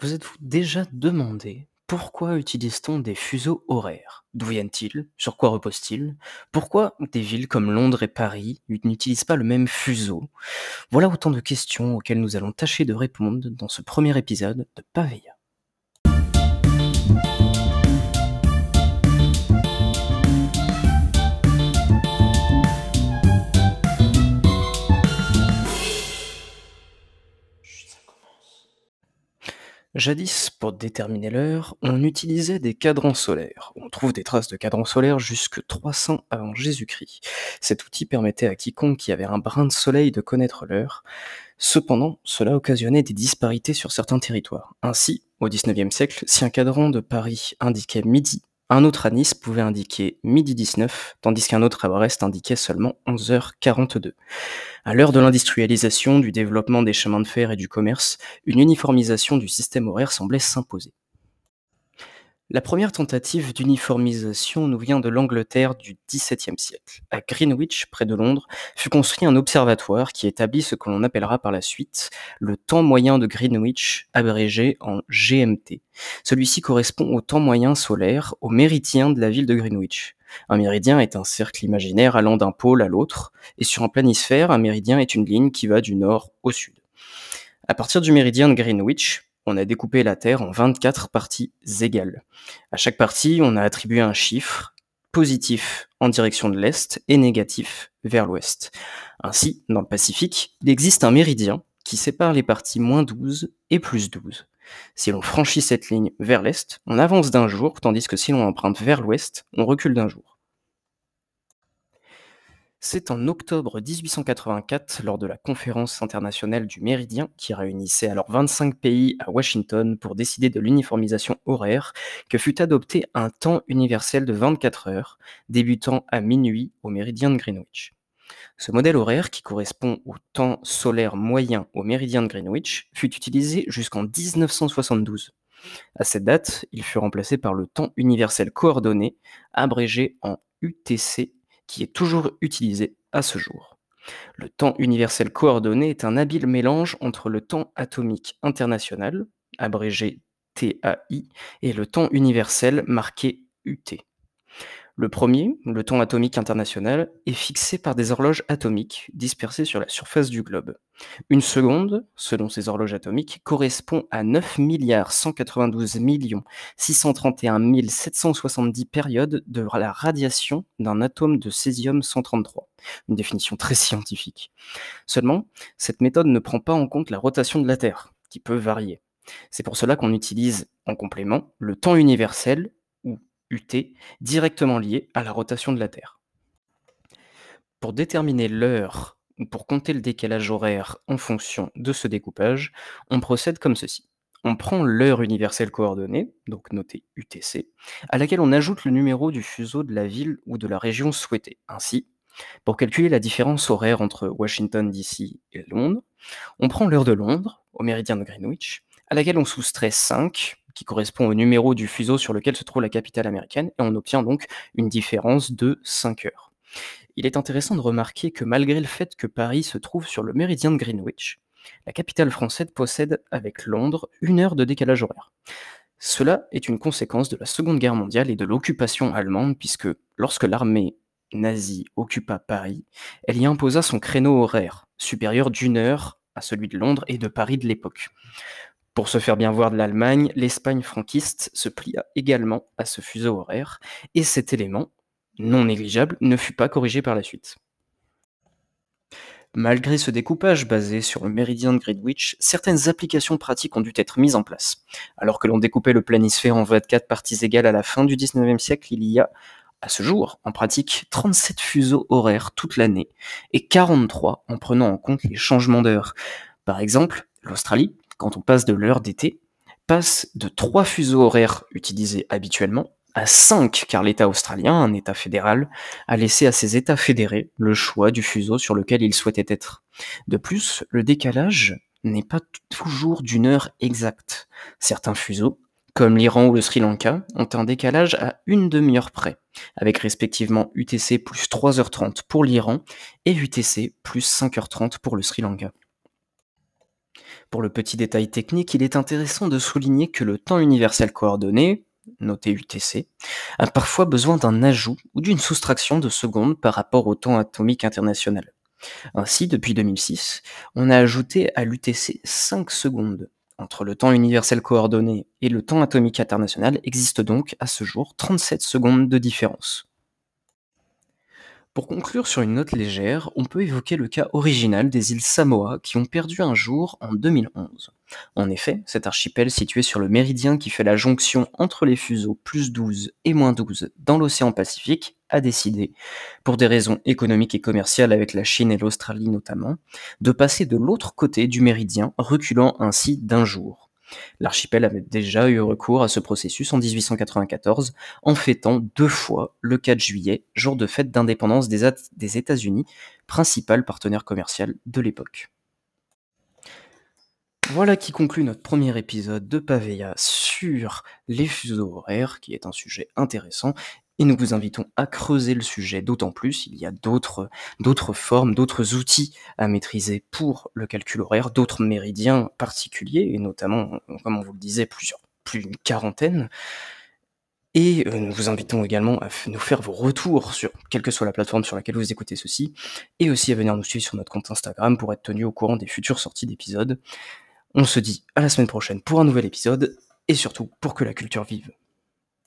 Vous êtes-vous déjà demandé pourquoi utilise-t-on des fuseaux horaires? D'où viennent-ils? Sur quoi reposent-ils? Pourquoi des villes comme Londres et Paris n'utilisent pas le même fuseau? Voilà autant de questions auxquelles nous allons tâcher de répondre dans ce premier épisode de Paveilla. Jadis, pour déterminer l'heure, on utilisait des cadrans solaires. On trouve des traces de cadrans solaires jusque 300 avant Jésus-Christ. Cet outil permettait à quiconque qui avait un brin de soleil de connaître l'heure. Cependant, cela occasionnait des disparités sur certains territoires. Ainsi, au XIXe siècle, si un cadran de Paris indiquait midi, un autre à Nice pouvait indiquer midi 19, tandis qu'un autre à Brest indiquait seulement 11h42. À l'heure de l'industrialisation, du développement des chemins de fer et du commerce, une uniformisation du système horaire semblait s'imposer. La première tentative d'uniformisation nous vient de l'Angleterre du XVIIe siècle. À Greenwich, près de Londres, fut construit un observatoire qui établit ce que l'on appellera par la suite le temps moyen de Greenwich, abrégé en GMT. Celui-ci correspond au temps moyen solaire, au méridien de la ville de Greenwich. Un méridien est un cercle imaginaire allant d'un pôle à l'autre, et sur un planisphère, un méridien est une ligne qui va du nord au sud. À partir du méridien de Greenwich, on a découpé la Terre en 24 parties égales. À chaque partie, on a attribué un chiffre positif en direction de l'Est et négatif vers l'Ouest. Ainsi, dans le Pacifique, il existe un méridien qui sépare les parties moins 12 et plus 12. Si l'on franchit cette ligne vers l'Est, on avance d'un jour, tandis que si l'on emprunte vers l'Ouest, on recule d'un jour. C'est en octobre 1884, lors de la conférence internationale du Méridien, qui réunissait alors 25 pays à Washington pour décider de l'uniformisation horaire, que fut adopté un temps universel de 24 heures, débutant à minuit au méridien de Greenwich. Ce modèle horaire, qui correspond au temps solaire moyen au méridien de Greenwich, fut utilisé jusqu'en 1972. À cette date, il fut remplacé par le temps universel coordonné, abrégé en UTC qui est toujours utilisé à ce jour. Le temps universel coordonné est un habile mélange entre le temps atomique international, abrégé TAI, et le temps universel marqué UT. Le premier, le temps atomique international, est fixé par des horloges atomiques dispersées sur la surface du globe. Une seconde, selon ces horloges atomiques, correspond à 9 milliards 192 millions 631 770 périodes de la radiation d'un atome de césium-133. Une définition très scientifique. Seulement, cette méthode ne prend pas en compte la rotation de la Terre, qui peut varier. C'est pour cela qu'on utilise en complément le temps universel UT directement lié à la rotation de la Terre. Pour déterminer l'heure ou pour compter le décalage horaire en fonction de ce découpage, on procède comme ceci. On prend l'heure universelle coordonnée, donc notée UTC, à laquelle on ajoute le numéro du fuseau de la ville ou de la région souhaitée. Ainsi, pour calculer la différence horaire entre Washington DC et Londres, on prend l'heure de Londres, au méridien de Greenwich, à laquelle on soustrait 5 qui correspond au numéro du fuseau sur lequel se trouve la capitale américaine, et on obtient donc une différence de 5 heures. Il est intéressant de remarquer que malgré le fait que Paris se trouve sur le méridien de Greenwich, la capitale française possède avec Londres une heure de décalage horaire. Cela est une conséquence de la Seconde Guerre mondiale et de l'occupation allemande, puisque lorsque l'armée nazie occupa Paris, elle y imposa son créneau horaire, supérieur d'une heure à celui de Londres et de Paris de l'époque. Pour se faire bien voir de l'Allemagne, l'Espagne franquiste se plia également à ce fuseau horaire, et cet élément, non négligeable, ne fut pas corrigé par la suite. Malgré ce découpage basé sur le méridien de Greenwich, certaines applications pratiques ont dû être mises en place. Alors que l'on découpait le planisphère en 24 parties égales à la fin du 19e siècle, il y a, à ce jour, en pratique, 37 fuseaux horaires toute l'année, et 43 en prenant en compte les changements d'heure. Par exemple, l'Australie, quand on passe de l'heure d'été, passe de trois fuseaux horaires utilisés habituellement à 5, car l'État australien, un État fédéral, a laissé à ses États fédérés le choix du fuseau sur lequel ils souhaitaient être. De plus, le décalage n'est pas toujours d'une heure exacte. Certains fuseaux, comme l'Iran ou le Sri Lanka, ont un décalage à une demi-heure près, avec respectivement UTC plus 3h30 pour l'Iran et UTC plus 5h30 pour le Sri Lanka. Pour le petit détail technique, il est intéressant de souligner que le temps universel coordonné, noté UTC, a parfois besoin d'un ajout ou d'une soustraction de secondes par rapport au temps atomique international. Ainsi, depuis 2006, on a ajouté à l'UTC 5 secondes. Entre le temps universel coordonné et le temps atomique international existe donc à ce jour 37 secondes de différence. Pour conclure sur une note légère, on peut évoquer le cas original des îles Samoa qui ont perdu un jour en 2011. En effet, cet archipel situé sur le méridien qui fait la jonction entre les fuseaux plus 12 et moins 12 dans l'océan Pacifique a décidé, pour des raisons économiques et commerciales avec la Chine et l'Australie notamment, de passer de l'autre côté du méridien, reculant ainsi d'un jour. L'archipel avait déjà eu recours à ce processus en 1894 en fêtant deux fois le 4 juillet, jour de fête d'indépendance des, États-Unis, principal partenaire commercial de l'époque. Voilà qui conclut notre premier épisode de Pavea sur les fuseaux horaires, qui est un sujet intéressant et nous vous invitons à creuser le sujet d'autant plus. Il y a d'autres, d'autres formes, d'autres outils à maîtriser pour le calcul horaire, d'autres méridiens particuliers, et notamment, comme on vous le disait, plusieurs, plus d'une quarantaine. Et euh, nous vous invitons également à nous faire vos retours sur quelle que soit la plateforme sur laquelle vous écoutez ceci, et aussi à venir nous suivre sur notre compte Instagram pour être tenu au courant des futures sorties d'épisodes. On se dit à la semaine prochaine pour un nouvel épisode, et surtout pour que la culture vive.